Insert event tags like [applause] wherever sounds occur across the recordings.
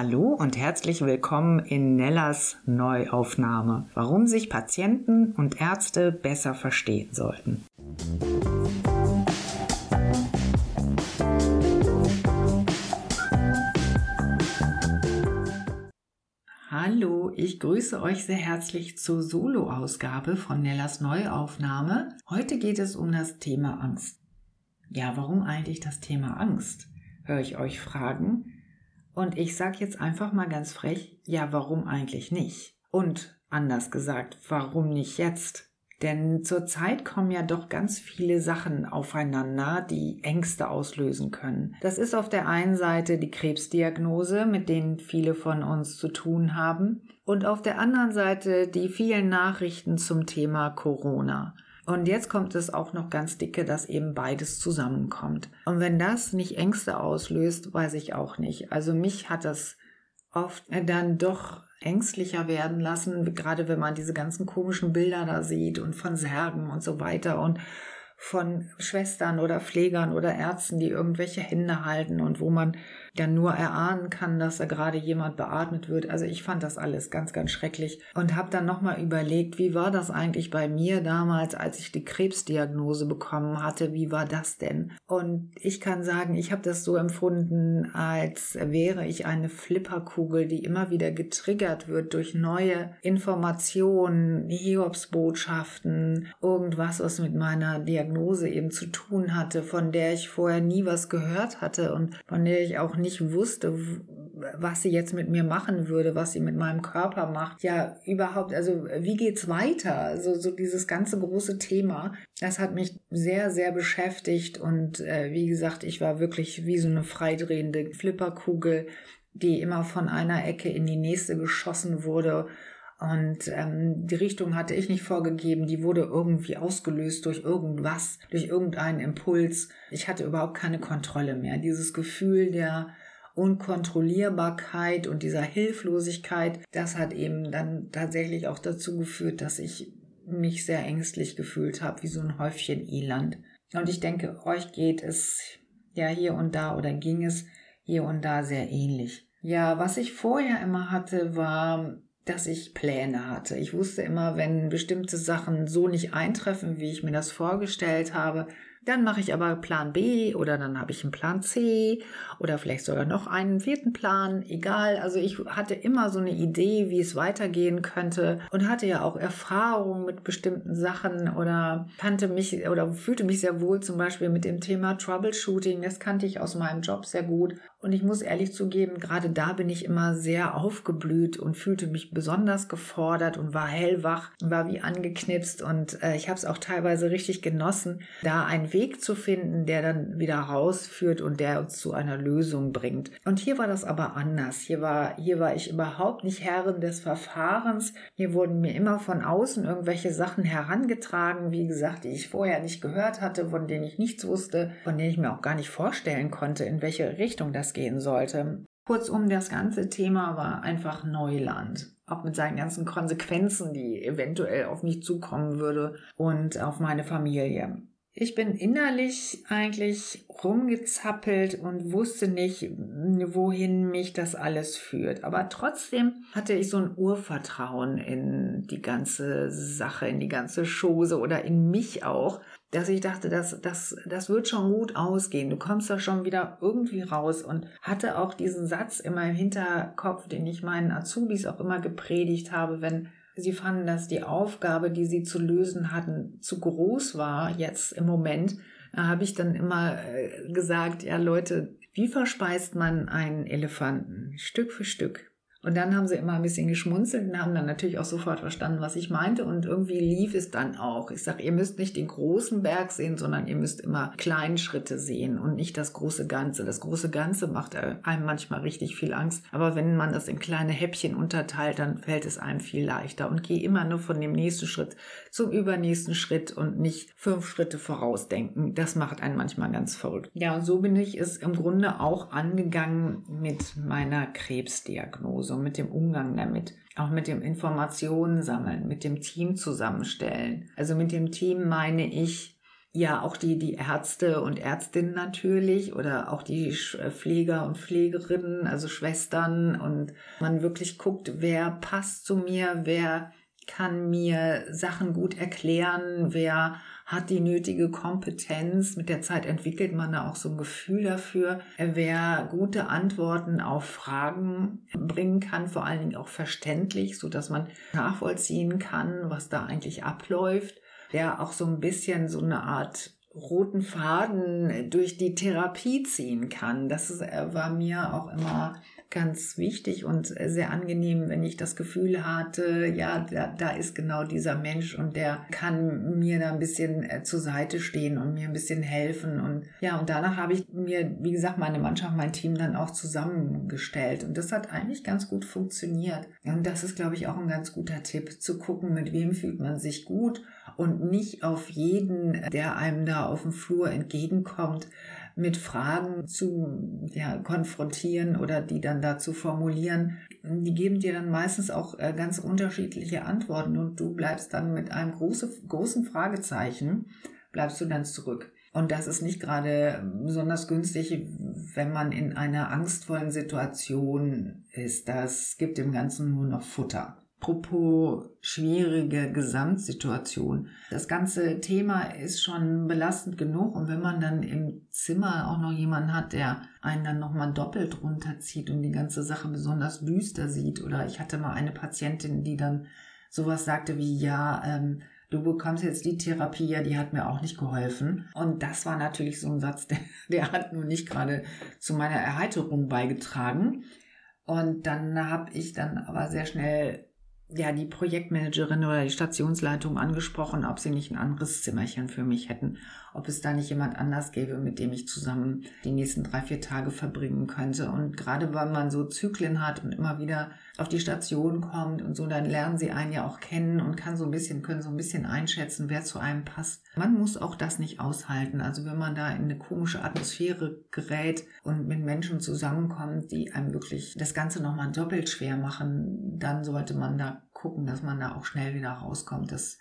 Hallo und herzlich willkommen in Nellas Neuaufnahme. Warum sich Patienten und Ärzte besser verstehen sollten. Hallo, ich grüße euch sehr herzlich zur Solo-Ausgabe von Nellas Neuaufnahme. Heute geht es um das Thema Angst. Ja, warum eigentlich das Thema Angst? Höre ich euch fragen. Und ich sag jetzt einfach mal ganz frech, ja, warum eigentlich nicht? Und anders gesagt, warum nicht jetzt? Denn zurzeit kommen ja doch ganz viele Sachen aufeinander, die Ängste auslösen können. Das ist auf der einen Seite die Krebsdiagnose, mit denen viele von uns zu tun haben, und auf der anderen Seite die vielen Nachrichten zum Thema Corona. Und jetzt kommt es auch noch ganz dicke, dass eben beides zusammenkommt. Und wenn das nicht Ängste auslöst, weiß ich auch nicht. Also mich hat das oft dann doch ängstlicher werden lassen, gerade wenn man diese ganzen komischen Bilder da sieht und von Särgen und so weiter und von Schwestern oder Pflegern oder Ärzten, die irgendwelche Hände halten und wo man dann nur erahnen kann, dass da gerade jemand beatmet wird. Also ich fand das alles ganz, ganz schrecklich und habe dann nochmal überlegt, wie war das eigentlich bei mir damals, als ich die Krebsdiagnose bekommen hatte, wie war das denn? Und ich kann sagen, ich habe das so empfunden, als wäre ich eine Flipperkugel, die immer wieder getriggert wird durch neue Informationen, Hiobsbotschaften, irgendwas, was mit meiner Diagnose eben zu tun hatte, von der ich vorher nie was gehört hatte und von der ich auch nicht wusste, was sie jetzt mit mir machen würde, was sie mit meinem Körper macht. Ja, überhaupt, also wie geht's weiter? Also so dieses ganze große Thema, das hat mich sehr, sehr beschäftigt und äh, wie gesagt, ich war wirklich wie so eine freidrehende Flipperkugel, die immer von einer Ecke in die nächste geschossen wurde. Und ähm, die Richtung hatte ich nicht vorgegeben, die wurde irgendwie ausgelöst durch irgendwas, durch irgendeinen Impuls. Ich hatte überhaupt keine Kontrolle mehr. Dieses Gefühl der Unkontrollierbarkeit und dieser Hilflosigkeit, das hat eben dann tatsächlich auch dazu geführt, dass ich mich sehr ängstlich gefühlt habe, wie so ein Häufchen Elend. Und ich denke, euch geht es ja hier und da oder ging es hier und da sehr ähnlich. Ja, was ich vorher immer hatte, war dass ich Pläne hatte. Ich wusste immer, wenn bestimmte Sachen so nicht eintreffen, wie ich mir das vorgestellt habe, dann mache ich aber Plan B oder dann habe ich einen Plan C oder vielleicht sogar noch einen vierten Plan, egal. Also ich hatte immer so eine Idee, wie es weitergehen könnte und hatte ja auch Erfahrung mit bestimmten Sachen oder kannte mich oder fühlte mich sehr wohl zum Beispiel mit dem Thema Troubleshooting. Das kannte ich aus meinem Job sehr gut. Und ich muss ehrlich zugeben, gerade da bin ich immer sehr aufgeblüht und fühlte mich besonders gefordert und war hellwach, war wie angeknipst und äh, ich habe es auch teilweise richtig genossen, da einen Weg zu finden, der dann wieder rausführt und der uns zu einer Lösung bringt. Und hier war das aber anders. Hier war, hier war ich überhaupt nicht Herrin des Verfahrens. Hier wurden mir immer von außen irgendwelche Sachen herangetragen, wie gesagt, die ich vorher nicht gehört hatte, von denen ich nichts wusste, von denen ich mir auch gar nicht vorstellen konnte, in welche Richtung das gehen sollte. Kurzum, das ganze Thema war einfach Neuland. Auch mit seinen ganzen Konsequenzen, die eventuell auf mich zukommen würde und auf meine Familie. Ich bin innerlich eigentlich rumgezappelt und wusste nicht, wohin mich das alles führt. Aber trotzdem hatte ich so ein Urvertrauen in die ganze Sache, in die ganze Chose oder in mich auch, dass ich dachte, das, das, das wird schon gut ausgehen. Du kommst da schon wieder irgendwie raus und hatte auch diesen Satz immer im Hinterkopf, den ich meinen Azubis auch immer gepredigt habe, wenn Sie fanden, dass die Aufgabe, die sie zu lösen hatten, zu groß war jetzt im Moment. Da habe ich dann immer äh, gesagt, ja Leute, wie verspeist man einen Elefanten? Stück für Stück. Und dann haben sie immer ein bisschen geschmunzelt und haben dann natürlich auch sofort verstanden, was ich meinte. Und irgendwie lief es dann auch. Ich sage, ihr müsst nicht den großen Berg sehen, sondern ihr müsst immer kleine Schritte sehen und nicht das große Ganze. Das große Ganze macht einem manchmal richtig viel Angst. Aber wenn man das in kleine Häppchen unterteilt, dann fällt es einem viel leichter. Und geh immer nur von dem nächsten Schritt zum übernächsten Schritt und nicht fünf Schritte vorausdenken. Das macht einen manchmal ganz verrückt. Ja, und so bin ich es im Grunde auch angegangen mit meiner Krebsdiagnose so mit dem Umgang damit, auch mit dem Informationen sammeln, mit dem Team zusammenstellen. Also mit dem Team meine ich ja, auch die, die Ärzte und Ärztinnen natürlich oder auch die Pfleger und Pflegerinnen, also Schwestern und man wirklich guckt, wer passt zu mir, wer kann mir Sachen gut erklären, wer hat die nötige Kompetenz. Mit der Zeit entwickelt man da auch so ein Gefühl dafür, wer gute Antworten auf Fragen bringen kann, vor allen Dingen auch verständlich, so dass man nachvollziehen kann, was da eigentlich abläuft, der auch so ein bisschen so eine Art roten Faden durch die Therapie ziehen kann. Das war mir auch immer ganz wichtig und sehr angenehm, wenn ich das Gefühl hatte, ja, da, da ist genau dieser Mensch und der kann mir da ein bisschen äh, zur Seite stehen und mir ein bisschen helfen. Und ja, und danach habe ich mir, wie gesagt, meine Mannschaft, mein Team dann auch zusammengestellt. Und das hat eigentlich ganz gut funktioniert. Und das ist, glaube ich, auch ein ganz guter Tipp, zu gucken, mit wem fühlt man sich gut und nicht auf jeden, der einem da auf dem Flur entgegenkommt, mit Fragen zu ja, konfrontieren oder die dann dazu formulieren. Die geben dir dann meistens auch äh, ganz unterschiedliche Antworten und du bleibst dann mit einem große, großen Fragezeichen, bleibst du dann zurück. Und das ist nicht gerade besonders günstig, wenn man in einer angstvollen Situation ist. Das gibt dem Ganzen nur noch Futter. Apropos schwierige Gesamtsituation. Das ganze Thema ist schon belastend genug und wenn man dann im Zimmer auch noch jemanden hat, der einen dann nochmal doppelt runterzieht und die ganze Sache besonders düster sieht oder ich hatte mal eine Patientin, die dann sowas sagte wie, ja, ähm, du bekommst jetzt die Therapie, ja, die hat mir auch nicht geholfen. Und das war natürlich so ein Satz, [laughs] der, der hat nun nicht gerade zu meiner Erheiterung beigetragen. Und dann habe ich dann aber sehr schnell ja, die Projektmanagerin oder die Stationsleitung angesprochen, ob sie nicht ein anderes Zimmerchen für mich hätten, ob es da nicht jemand anders gäbe, mit dem ich zusammen die nächsten drei, vier Tage verbringen könnte. Und gerade weil man so Zyklen hat und immer wieder auf die Station kommt und so, dann lernen sie einen ja auch kennen und kann so ein bisschen, können so ein bisschen einschätzen, wer zu einem passt. Man muss auch das nicht aushalten. Also wenn man da in eine komische Atmosphäre gerät und mit Menschen zusammenkommt, die einem wirklich das Ganze nochmal doppelt schwer machen, dann sollte man da gucken, dass man da auch schnell wieder rauskommt. Das,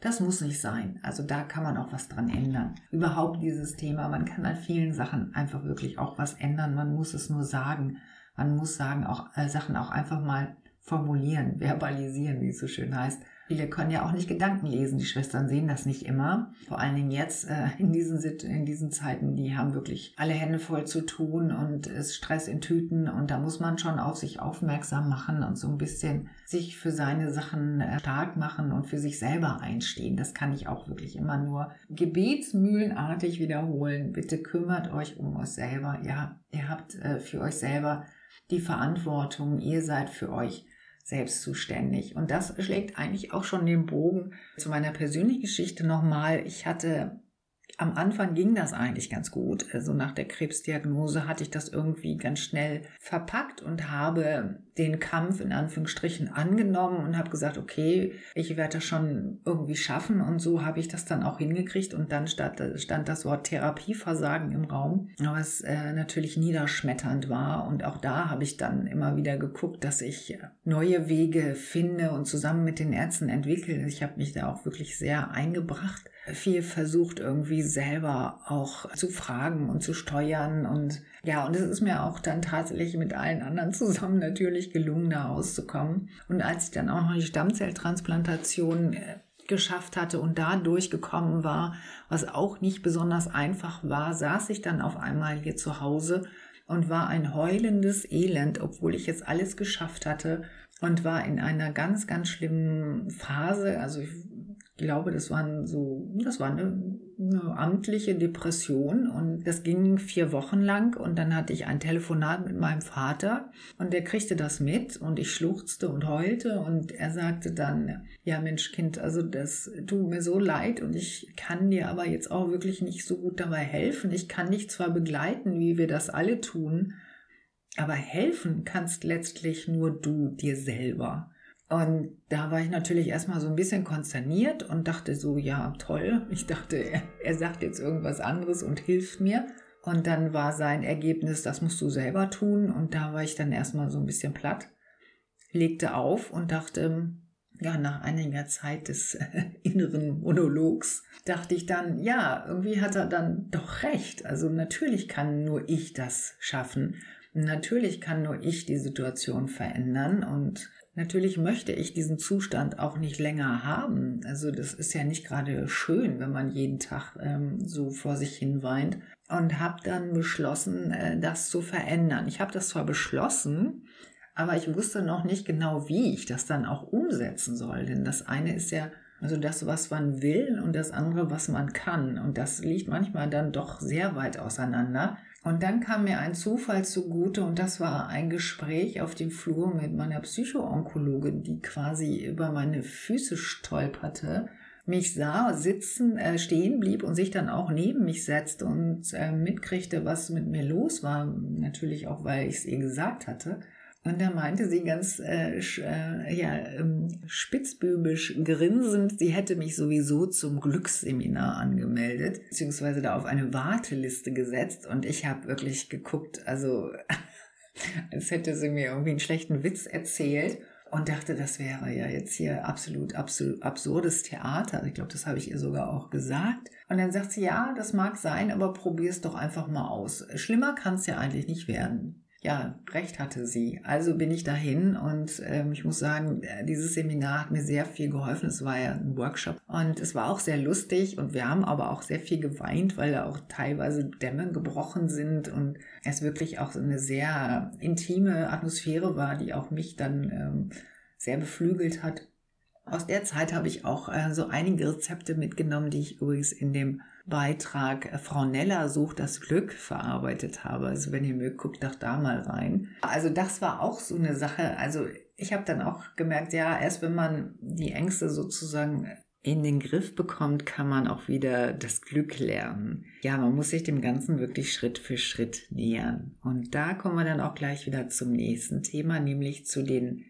das muss nicht sein. Also da kann man auch was dran ändern. Überhaupt dieses Thema, man kann an vielen Sachen einfach wirklich auch was ändern. Man muss es nur sagen. Man muss sagen, auch äh, Sachen auch einfach mal formulieren, [laughs] verbalisieren, wie es so schön heißt. Viele können ja auch nicht Gedanken lesen. Die Schwestern sehen das nicht immer. Vor allen Dingen jetzt äh, in, diesen, in diesen Zeiten, die haben wirklich alle Hände voll zu tun und es Stress in Tüten. Und da muss man schon auf sich aufmerksam machen und so ein bisschen sich für seine Sachen äh, stark machen und für sich selber einstehen. Das kann ich auch wirklich immer nur gebetsmühlenartig wiederholen. Bitte kümmert euch um euch selber. Ja, ihr habt äh, für euch selber die Verantwortung. Ihr seid für euch selbst zuständig. Und das schlägt eigentlich auch schon den Bogen zu meiner persönlichen Geschichte nochmal. Ich hatte am Anfang ging das eigentlich ganz gut. Also nach der Krebsdiagnose hatte ich das irgendwie ganz schnell verpackt und habe den Kampf in Anführungsstrichen angenommen und habe gesagt, okay, ich werde das schon irgendwie schaffen und so habe ich das dann auch hingekriegt und dann stand, stand das Wort Therapieversagen im Raum, was äh, natürlich niederschmetternd war und auch da habe ich dann immer wieder geguckt, dass ich neue Wege finde und zusammen mit den Ärzten entwickle. Ich habe mich da auch wirklich sehr eingebracht viel versucht irgendwie selber auch zu fragen und zu steuern und ja, und es ist mir auch dann tatsächlich mit allen anderen zusammen natürlich gelungen, da rauszukommen. Und als ich dann auch noch die Stammzelltransplantation äh, geschafft hatte und da durchgekommen war, was auch nicht besonders einfach war, saß ich dann auf einmal hier zu Hause und war ein heulendes Elend, obwohl ich jetzt alles geschafft hatte und war in einer ganz, ganz schlimmen Phase. Also ich glaube, das waren so, das war eine, eine, amtliche Depression und das ging vier Wochen lang und dann hatte ich ein Telefonat mit meinem Vater und der kriegte das mit und ich schluchzte und heulte und er sagte dann, ja Mensch Kind, also das tut mir so leid und ich kann dir aber jetzt auch wirklich nicht so gut dabei helfen. Ich kann dich zwar begleiten, wie wir das alle tun, aber helfen kannst letztlich nur du dir selber. Und da war ich natürlich erstmal so ein bisschen konsterniert und dachte so, ja, toll. Ich dachte, er, sagt jetzt irgendwas anderes und hilft mir. Und dann war sein Ergebnis, das musst du selber tun. Und da war ich dann erstmal so ein bisschen platt, legte auf und dachte, ja, nach einiger Zeit des [laughs] inneren Monologs dachte ich dann, ja, irgendwie hat er dann doch recht. Also natürlich kann nur ich das schaffen. Natürlich kann nur ich die Situation verändern und natürlich möchte ich diesen Zustand auch nicht länger haben. Also das ist ja nicht gerade schön, wenn man jeden Tag ähm, so vor sich hin weint und habe dann beschlossen, äh, das zu verändern. Ich habe das zwar beschlossen, aber ich wusste noch nicht genau, wie ich das dann auch umsetzen soll. Denn das eine ist ja also das, was man will und das andere, was man kann. Und das liegt manchmal dann doch sehr weit auseinander. Und dann kam mir ein Zufall zugute und das war ein Gespräch auf dem Flur mit meiner Psychoonkologin, die quasi über meine Füße stolperte, mich sah, sitzen, äh, stehen blieb und sich dann auch neben mich setzte und äh, mitkriegte, was mit mir los war. Natürlich auch, weil ich es ihr gesagt hatte. Und da meinte sie ganz äh, äh, ja, ähm, spitzbübisch grinsend, sie hätte mich sowieso zum Glücksseminar angemeldet, beziehungsweise da auf eine Warteliste gesetzt. Und ich habe wirklich geguckt, also [laughs] als hätte sie mir irgendwie einen schlechten Witz erzählt und dachte, das wäre ja jetzt hier absolut, absolut absurdes Theater. Ich glaube, das habe ich ihr sogar auch gesagt. Und dann sagt sie, ja, das mag sein, aber probier es doch einfach mal aus. Schlimmer kann es ja eigentlich nicht werden ja, recht hatte sie. Also bin ich dahin und ähm, ich muss sagen, äh, dieses Seminar hat mir sehr viel geholfen. Es war ja ein Workshop und es war auch sehr lustig und wir haben aber auch sehr viel geweint, weil da auch teilweise Dämme gebrochen sind und es wirklich auch so eine sehr intime Atmosphäre war, die auch mich dann ähm, sehr beflügelt hat. Aus der Zeit habe ich auch äh, so einige Rezepte mitgenommen, die ich übrigens in dem Beitrag äh, Frau Neller sucht das Glück verarbeitet habe. Also wenn ihr mögt, guckt doch da mal rein. Also das war auch so eine Sache. Also ich habe dann auch gemerkt, ja, erst wenn man die Ängste sozusagen in den Griff bekommt, kann man auch wieder das Glück lernen. Ja, man muss sich dem Ganzen wirklich Schritt für Schritt nähern. Und da kommen wir dann auch gleich wieder zum nächsten Thema, nämlich zu den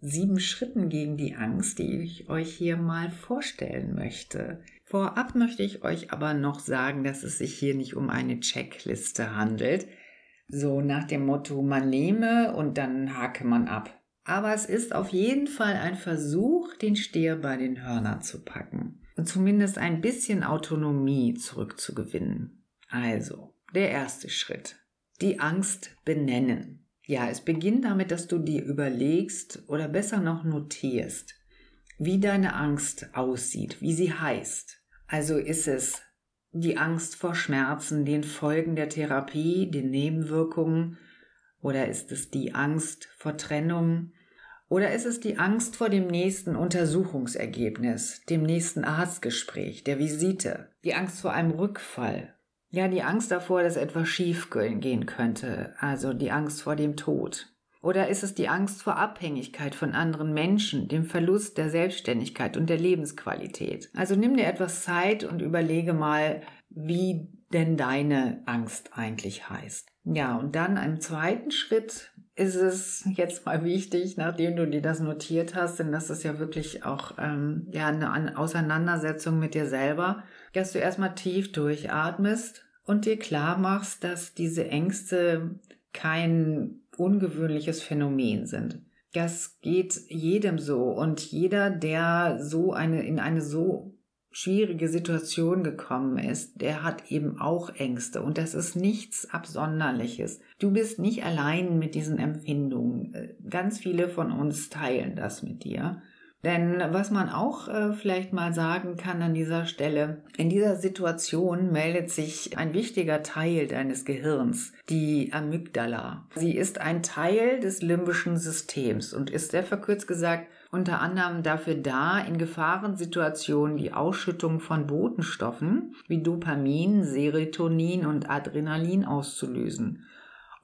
sieben Schritten gegen die Angst, die ich euch hier mal vorstellen möchte. Vorab möchte ich euch aber noch sagen, dass es sich hier nicht um eine Checkliste handelt, so nach dem Motto, man nehme und dann hake man ab. Aber es ist auf jeden Fall ein Versuch, den Stier bei den Hörnern zu packen und zumindest ein bisschen Autonomie zurückzugewinnen. Also, der erste Schritt. Die Angst benennen. Ja, es beginnt damit, dass du dir überlegst oder besser noch notierst, wie deine Angst aussieht, wie sie heißt. Also ist es die Angst vor Schmerzen, den Folgen der Therapie, den Nebenwirkungen, oder ist es die Angst vor Trennung, oder ist es die Angst vor dem nächsten Untersuchungsergebnis, dem nächsten Arztgespräch, der Visite, die Angst vor einem Rückfall, ja, die Angst davor, dass etwas schief gehen könnte, also die Angst vor dem Tod. Oder ist es die Angst vor Abhängigkeit von anderen Menschen, dem Verlust der Selbstständigkeit und der Lebensqualität? Also nimm dir etwas Zeit und überlege mal, wie denn deine Angst eigentlich heißt. Ja, und dann im zweiten Schritt ist es jetzt mal [laughs] wichtig, nachdem du dir das notiert hast, denn das ist ja wirklich auch ähm, ja, eine Auseinandersetzung mit dir selber, dass du erstmal tief durchatmest und dir klar machst, dass diese Ängste kein ungewöhnliches Phänomen sind. Das geht jedem so und jeder, der so eine, in eine so schwierige Situation gekommen ist, der hat eben auch Ängste und das ist nichts Absonderliches. Du bist nicht allein mit diesen Empfindungen. Ganz viele von uns teilen das mit dir. Denn was man auch äh, vielleicht mal sagen kann an dieser Stelle, in dieser Situation meldet sich ein wichtiger Teil deines Gehirns, die Amygdala. Sie ist ein Teil des limbischen Systems und ist sehr verkürzt gesagt unter anderem dafür da, in Gefahrensituationen die Ausschüttung von Botenstoffen wie Dopamin, Serotonin und Adrenalin auszulösen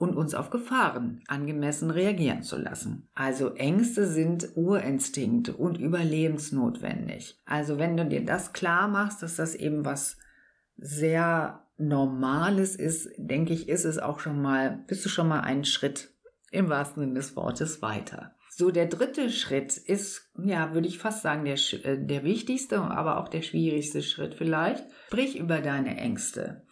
und uns auf Gefahren angemessen reagieren zu lassen. Also Ängste sind Urinstinkt und überlebensnotwendig. Also wenn du dir das klar machst, dass das eben was sehr Normales ist, denke ich, ist es auch schon mal, bist du schon mal einen Schritt im wahrsten Sinne des Wortes weiter. So, der dritte Schritt ist, ja, würde ich fast sagen, der, äh, der wichtigste, aber auch der schwierigste Schritt vielleicht. Sprich über deine Ängste.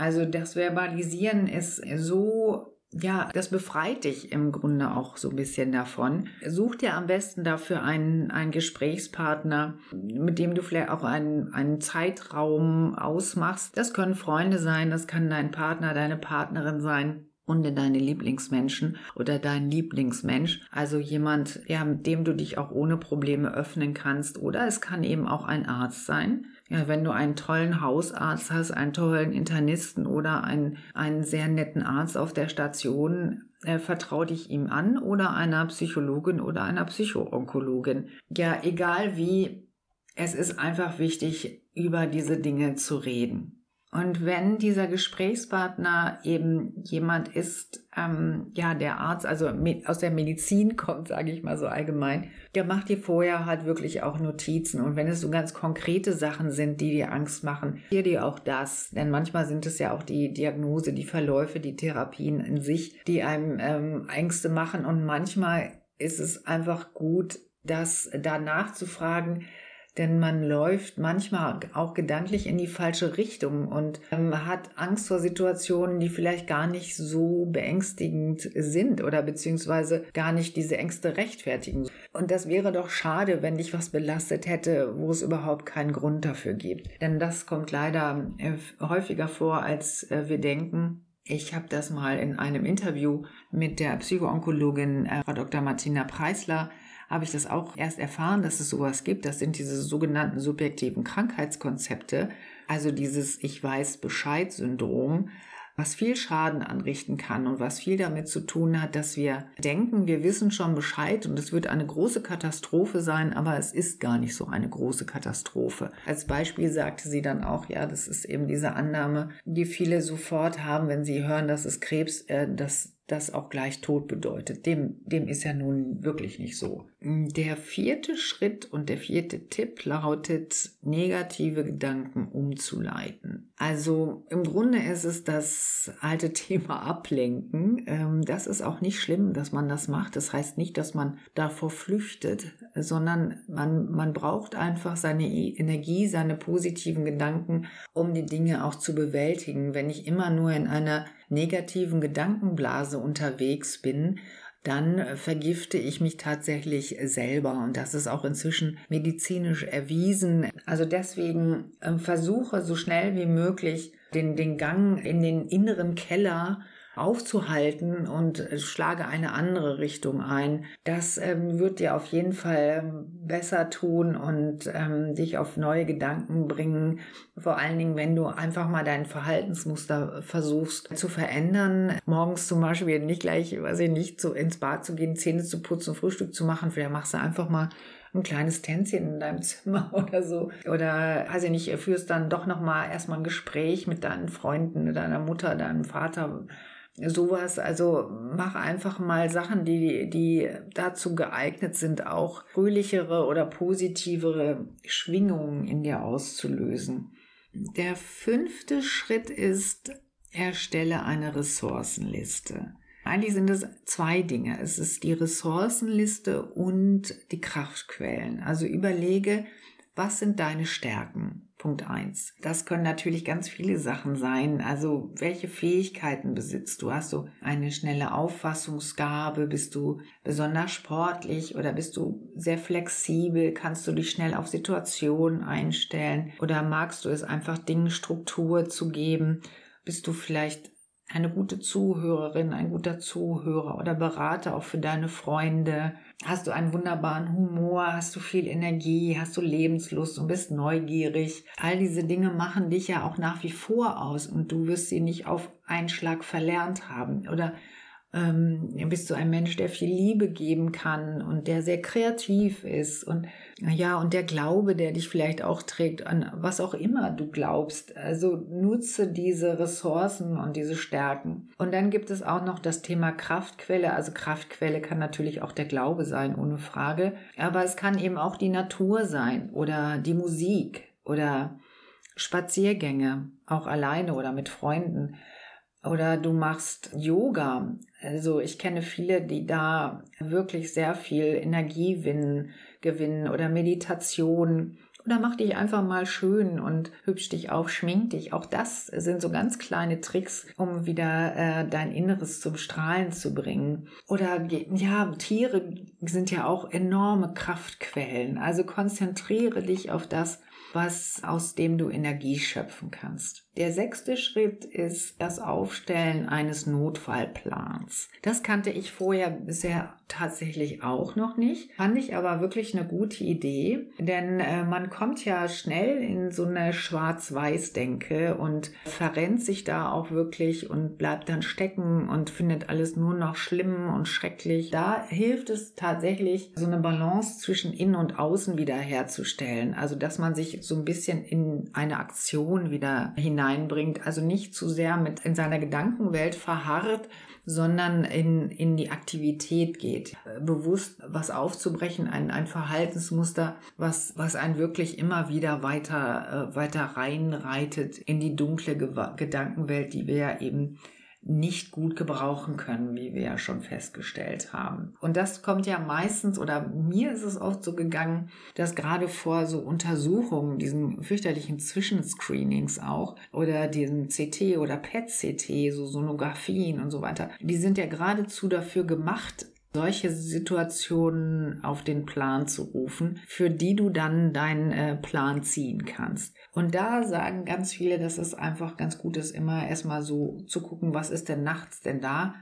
Also das Verbalisieren ist so ja, das befreit dich im Grunde auch so ein bisschen davon. Such dir am besten dafür einen, einen Gesprächspartner, mit dem du vielleicht auch einen, einen Zeitraum ausmachst. Das können Freunde sein, das kann dein Partner, deine Partnerin sein und deine Lieblingsmenschen oder dein Lieblingsmensch. Also jemand, ja, mit dem du dich auch ohne Probleme öffnen kannst. Oder es kann eben auch ein Arzt sein. Ja, wenn du einen tollen Hausarzt hast, einen tollen Internisten oder einen, einen sehr netten Arzt auf der Station, äh, vertrau dich ihm an oder einer Psychologin oder einer Psychoonkologin. Ja, egal wie, es ist einfach wichtig, über diese Dinge zu reden. Und wenn dieser Gesprächspartner eben jemand ist, ähm, ja, der Arzt, also aus der Medizin [laughs] kommt, sage ich mal so allgemein, der macht dir vorher halt wirklich auch Notizen. Und wenn es so ganz konkrete Sachen sind, die dir Angst machen, hier dir auch das. Denn manchmal sind es ja auch die Diagnose, die Verläufe, die Therapien in sich, die einem ähm, Ängste machen. Und manchmal ist es einfach gut, das danach zu fragen, denn man läuft manchmal auch gedanklich in die falsche Richtung und ähm, hat Angst vor Situationen, die vielleicht gar nicht so beängstigend sind oder beziehungsweise gar nicht diese Ängste rechtfertigen. Und das wäre doch schade, wenn dich was belastet hätte, wo es überhaupt keinen Grund dafür gibt. Denn das kommt leider äh, häufiger vor, als äh, wir denken. Ich habe das mal in einem Interview mit der Psychoonkologin äh, Frau Dr. Martina Preisler habe ich das auch erst erfahren, dass es sowas gibt. Das sind diese sogenannten subjektiven Krankheitskonzepte, also dieses Ich weiß Bescheid Syndrom, was viel Schaden anrichten kann und was viel damit zu tun hat, dass wir denken, wir wissen schon Bescheid und es wird eine große Katastrophe sein, aber es ist gar nicht so eine große Katastrophe. Als Beispiel sagte sie dann auch, ja, das ist eben diese Annahme, die viele sofort haben, wenn sie hören, dass es Krebs, äh, dass das auch gleich Tod bedeutet. Dem, dem ist ja nun wirklich nicht so. Der vierte Schritt und der vierte Tipp lautet, negative Gedanken umzuleiten. Also im Grunde ist es das alte [laughs] Thema Ablenken. Ähm, das ist auch nicht schlimm, dass man das macht. Das heißt nicht, dass man davor flüchtet, sondern man, man braucht einfach seine e-, Energie, seine positiven Gedanken, um die Dinge auch zu bewältigen. Wenn ich immer nur in einer negativen Gedankenblase unterwegs bin, dann vergifte ich mich tatsächlich selber. Und das ist auch inzwischen medizinisch erwiesen. Also deswegen äh, versuche so schnell wie möglich den, den Gang in den inneren Keller aufzuhalten und schlage eine andere Richtung ein. Das ähm, wird dir auf jeden Fall ähm, besser tun und ähm, dich auf neue Gedanken bringen. Vor allen Dingen, wenn du einfach mal dein Verhaltensmuster versuchst zu verändern. Morgens zum Beispiel nicht gleich, weiß ich nicht, so ins Bad zu gehen, Zähne zu putzen, Frühstück zu machen. Vielleicht machst du einfach mal ein kleines Tänzchen in deinem [laughs] Zimmer oder so. Oder, weiß ich nicht, führst dann doch nochmal erstmal ein Gespräch mit deinen Freunden, deiner Mutter, deinem Vater, sowas. Also mach einfach mal Sachen, die, die dazu geeignet sind, auch fröhlichere oder positivere Schwingungen in dir auszulösen. Der fünfte Schritt ist, erstelle eine Ressourcenliste. Eigentlich sind es zwei Dinge. Es ist die Ressourcenliste und die Kraftquellen. Also überlege, was sind deine Stärken? Punkt eins. Das können natürlich ganz viele Sachen sein. Also welche Fähigkeiten besitzt du? Hast du eine schnelle Auffassungsgabe? Bist du besonders sportlich oder bist du sehr flexibel? Kannst du dich schnell auf Situationen einstellen? Oder magst du es einfach Dingen Struktur zu geben? Bist du vielleicht eine gute Zuhörerin, ein guter Zuhörer oder Berater auch für deine Freunde? Hast du einen wunderbaren Humor? Hast du viel Energie? Hast du Lebenslust und bist neugierig? All diese Dinge machen dich ja auch nach wie vor aus und du wirst sie nicht auf einen Schlag verlernt haben. Oder ähm, bist du ein Mensch, der viel Liebe geben kann und der sehr kreativ ist und ja, und der Glaube, der dich vielleicht auch trägt an was auch immer du glaubst. Also nutze diese Ressourcen und diese Stärken. Und dann gibt es auch noch das Thema Kraftquelle. Also Kraftquelle kann natürlich auch der Glaube sein, ohne Frage. Aber es kann eben auch die Natur sein oder die Musik oder Spaziergänge, auch alleine oder mit Freunden. Oder du machst Yoga. Also ich kenne viele, die da wirklich sehr viel Energie gewinnen, gewinnen oder Meditation Oder mach dich einfach mal schön und hübsch dich auf, schmink dich. Auch das sind so ganz kleine Tricks, um wieder äh, dein Inneres zum Strahlen zu bringen. Oder ja, Tiere sind ja auch enorme Kraftquellen. Also konzentriere dich auf das, was aus dem du Energie schöpfen kannst. Der sechste Schritt ist das Aufstellen eines Notfallplans. Das kannte ich vorher bisher tatsächlich auch noch nicht, fand ich aber wirklich eine gute Idee, denn äh, man kommt ja schnell in so eine Schwarz-Weiß-Denke und verrennt sich da auch wirklich und bleibt dann stecken und findet alles nur noch schlimm und schrecklich. Da hilft es tatsächlich, so eine Balance zwischen innen und außen wiederherzustellen. Also, dass man sich so ein bisschen in eine Aktion wieder hinein hineinbringt, also nicht zu sehr mit in seiner Gedankenwelt verharrt, sondern in, in die Aktivität geht. Bewusst was aufzubrechen, ein, ein Verhaltensmuster, was, was einen wirklich immer wieder weiter, äh, weiter reinreitet in die dunkle Gedankenwelt, die wir ja eben nicht gut gebrauchen können, wie wir ja schon festgestellt haben. Und das kommt ja meistens, oder mir ist es oft so gegangen, dass gerade vor so Untersuchungen, diesen fürchterlichen Zwischenscreenings auch, oder diesen CT oder PET-CT, so Sonographien und so weiter, die sind ja geradezu dafür gemacht, solche Situationen auf den Plan zu rufen, für die du dann deinen äh, Plan ziehen kannst. Und da sagen ganz viele, dass es einfach ganz gut ist, immer erstmal so zu gucken, was ist denn nachts denn da?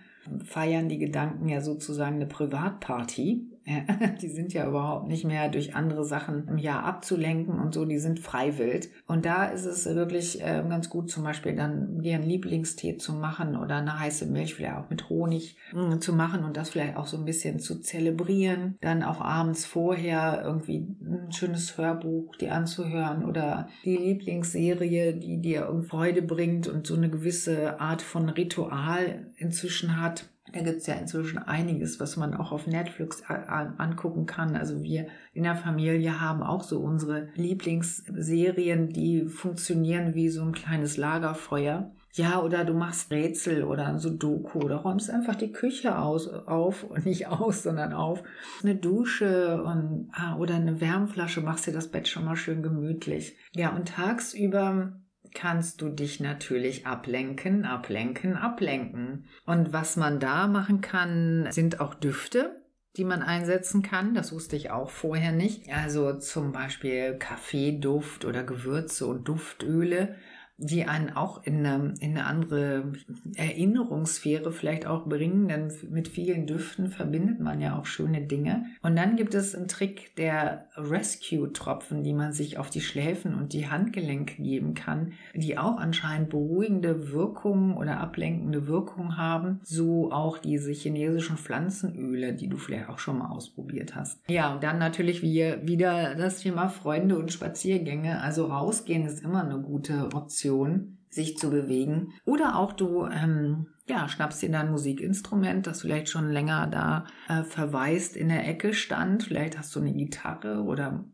Feiern die Gedanken ja sozusagen eine Privatparty [laughs] die sind ja überhaupt nicht mehr durch andere Sachen im Jahr abzulenken und so, die sind freiwillig. Und da ist es wirklich äh, ganz gut, zum Beispiel dann einen Lieblingstee zu machen oder eine heiße Milch vielleicht auch mit Honig mh, zu machen und das vielleicht auch so ein bisschen zu zelebrieren. Dann auch abends vorher irgendwie ein schönes Hörbuch dir anzuhören oder die Lieblingsserie, die dir Freude bringt und so eine gewisse Art von Ritual inzwischen hat da gibt's ja inzwischen einiges, was man auch auf Netflix angucken kann. Also wir in der Familie haben auch so unsere Lieblingsserien, die funktionieren wie so ein kleines Lagerfeuer. Ja, oder du machst Rätsel oder so Doku oder räumst einfach die Küche aus, auf und [laughs] nicht aus, sondern auf. Eine Dusche und, ah, oder eine Wärmflasche, machst dir das Bett schon mal schön gemütlich. Ja, und tagsüber kannst du dich natürlich ablenken, ablenken, ablenken. Und was man da machen kann, sind auch Düfte die man einsetzen kann. Das wusste ich auch vorher nicht. Also zum Beispiel Kaffeeduft oder Gewürze und Duftöle die einen auch in eine, in eine andere Erinnerungssphäre vielleicht auch bringen, denn mit vielen Düften verbindet man ja auch schöne Dinge. Und dann gibt es einen Trick der Rescue-Tropfen, die man sich auf die Schläfen und die Handgelenke geben kann, die auch anscheinend beruhigende Wirkungen oder ablenkende Wirkungen haben, so auch diese chinesischen Pflanzenöle, die du vielleicht auch schon mal ausprobiert hast. Ja, und dann natürlich wieder das Thema Freunde und Spaziergänge. Also rausgehen ist immer eine gute Option Motivation, sich zu bewegen. Oder auch du ähm, ja, schnappst dir dein Musikinstrument, das vielleicht schon länger da äh, verwaist in der Ecke stand. Vielleicht hast du eine Gitarre oder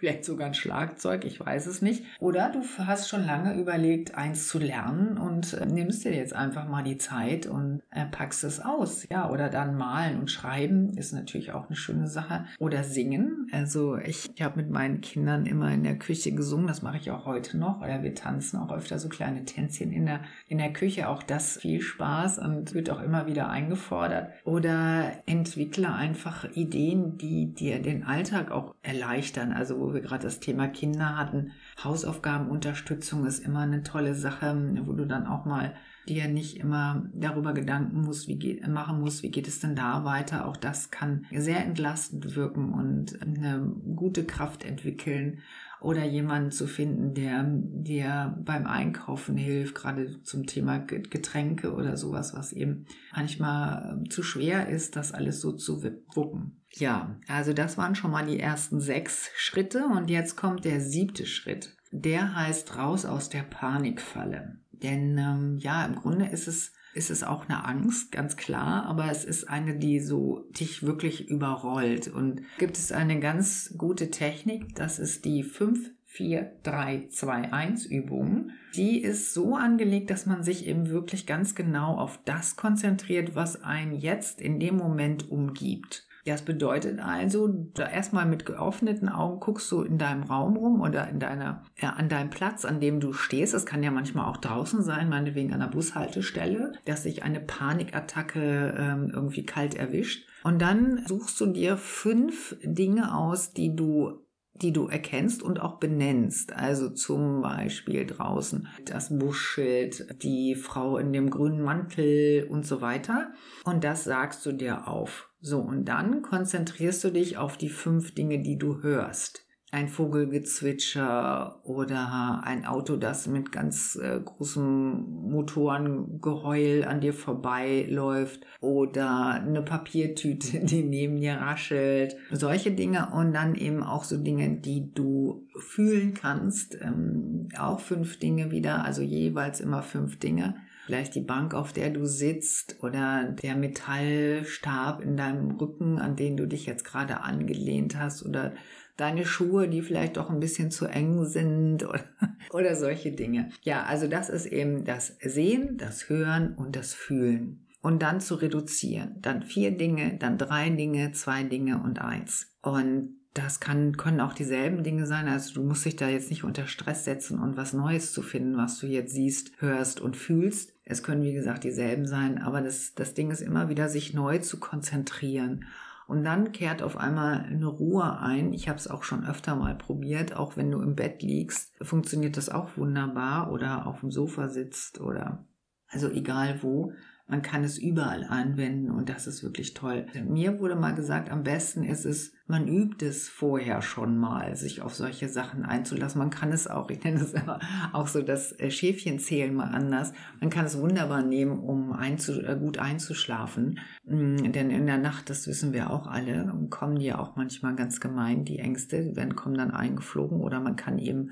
vielleicht sogar ein Schlagzeug, ich weiß es nicht. Oder du hast schon lange überlegt, eins zu lernen und äh, nimmst dir jetzt einfach mal die Zeit und äh, packst es aus. Ja, oder dann malen und schreiben ist natürlich auch eine schöne Sache. Oder singen. Also ich, ich habe mit meinen Kindern immer in der Küche gesungen, das mache ich auch heute noch. Oder wir tanzen auch öfter so kleine Tänzchen in der, in der Küche. Auch das viel Spaß und wird auch immer wieder eingefordert. Oder entwickle einfach Ideen, die dir den Alltag auch erleichtern. Also wo wir gerade das Thema Kinder hatten. Hausaufgabenunterstützung ist immer eine tolle Sache, wo du dann auch mal dir nicht immer darüber Gedanken musst, wie geht, machen musst, wie geht es denn da weiter. Auch das kann sehr entlastend wirken und eine gute Kraft entwickeln oder jemanden zu finden, der dir beim Einkaufen hilft, gerade zum Thema Getränke oder sowas, was eben manchmal zu schwer ist, das alles so zu wuppen. Ja, also das waren schon mal die ersten sechs Schritte und jetzt kommt der siebte Schritt. Der heißt raus aus der Panikfalle. Denn ähm, ja, im Grunde ist es ist es auch eine Angst, ganz klar, aber es ist eine, die so dich wirklich überrollt. Und gibt es eine ganz gute Technik, das ist die 5 4, 3, 2, 1 Übung. Die ist so angelegt, dass man sich eben wirklich ganz genau auf das konzentriert, was einen jetzt in dem Moment umgibt. Das bedeutet also, da erstmal mit geöffneten Augen guckst du in deinem Raum rum oder in deiner, ja, an deinem Platz, an dem du stehst. Es kann ja manchmal auch draußen sein, meinetwegen an einer Bushaltestelle, dass sich eine Panikattacke ähm, irgendwie kalt erwischt. Und dann suchst du dir fünf Dinge aus, die du die du erkennst und auch benennst. Also zum Beispiel draußen das Buschschild, die Frau in dem grünen Mantel und so weiter. Und das sagst du dir auf. So, und dann konzentrierst du dich auf die fünf Dinge, die du hörst ein Vogelgezwitscher oder ein Auto, das mit ganz äh, großem Motorengeheul an dir vorbeiläuft oder eine Papiertüte, [laughs] die neben dir raschelt. Solche Dinge und dann eben auch so Dinge, die du fühlen kannst. Ähm, auch fünf Dinge wieder, also jeweils immer fünf Dinge vielleicht die Bank, auf der du sitzt oder der Metallstab in deinem Rücken, an den du dich jetzt gerade angelehnt hast oder deine Schuhe, die vielleicht doch ein bisschen zu eng sind [laughs] oder, oder solche Dinge. Ja, also das ist eben das Sehen, das Hören und das Fühlen. Und dann zu reduzieren. Dann vier Dinge, dann drei Dinge, zwei Dinge und eins. Und das kann, können auch dieselben Dinge sein. Also du musst dich da jetzt nicht unter Stress setzen und was Neues zu finden, was du jetzt siehst, hörst und fühlst. Es können, wie gesagt, dieselben sein, aber das, das Ding ist immer wieder, sich neu zu konzentrieren und dann kehrt auf einmal eine Ruhe ein. Ich habe es auch schon öfter mal probiert, auch wenn du im Bett liegst, funktioniert das auch wunderbar oder auf dem Sofa sitzt oder also egal wo. Man kann es überall anwenden und das ist wirklich toll. Mir wurde mal gesagt, am besten ist es, man übt es vorher schon mal, sich auf solche Sachen einzulassen. Man kann es auch, ich nenne es immer auch so das äh, Schäfchenzählen mal anders. Man kann es wunderbar nehmen, um einzu, äh, gut einzuschlafen. Mm, denn in der Nacht, das wissen wir auch alle, kommen ja auch manchmal ganz gemein, die Ängste, werden, kommen dann eingeflogen oder man kann eben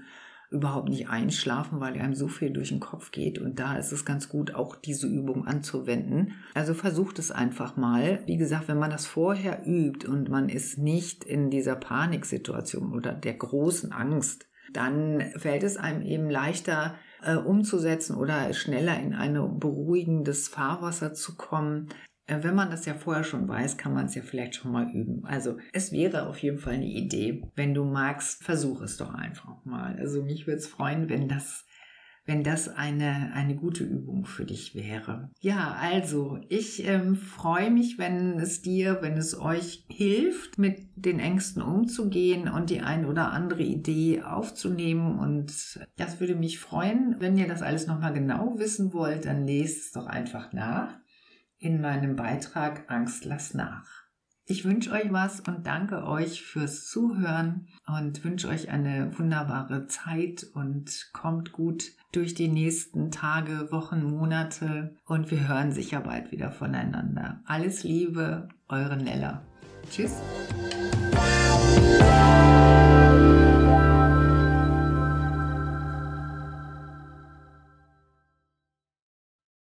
überhaupt nicht einschlafen, weil einem so viel durch den Kopf geht. Und da ist es ganz gut, auch diese Übung anzuwenden. Also versucht es einfach mal. Wie gesagt, wenn man das vorher übt und man ist nicht in dieser Paniksituation oder der großen Angst, dann fällt es einem eben leichter, äh, umzusetzen oder schneller in ein beruhigendes Fahrwasser zu kommen, wenn man das ja vorher schon weiß, kann man es ja vielleicht schon mal üben. Also es wäre auf jeden Fall eine Idee. Wenn du magst, versuch es doch einfach mal. Also mich würde es freuen, wenn das wenn das eine, eine gute Übung für dich wäre. Ja, also ich ähm, freue mich, wenn es dir, wenn es euch hilft, mit den Ängsten umzugehen und die ein oder andere Idee aufzunehmen. Und das würde mich freuen. Wenn ihr das alles nochmal genau wissen wollt, dann lest es doch einfach nach in meinem Beitrag Angst lass nach. Ich wünsche euch was und danke euch fürs Zuhören und wünsche euch eine wunderbare Zeit und kommt gut durch die nächsten Tage, Wochen, Monate und wir hören sicher bald wieder voneinander. Alles Liebe, eure Nella. Tschüss.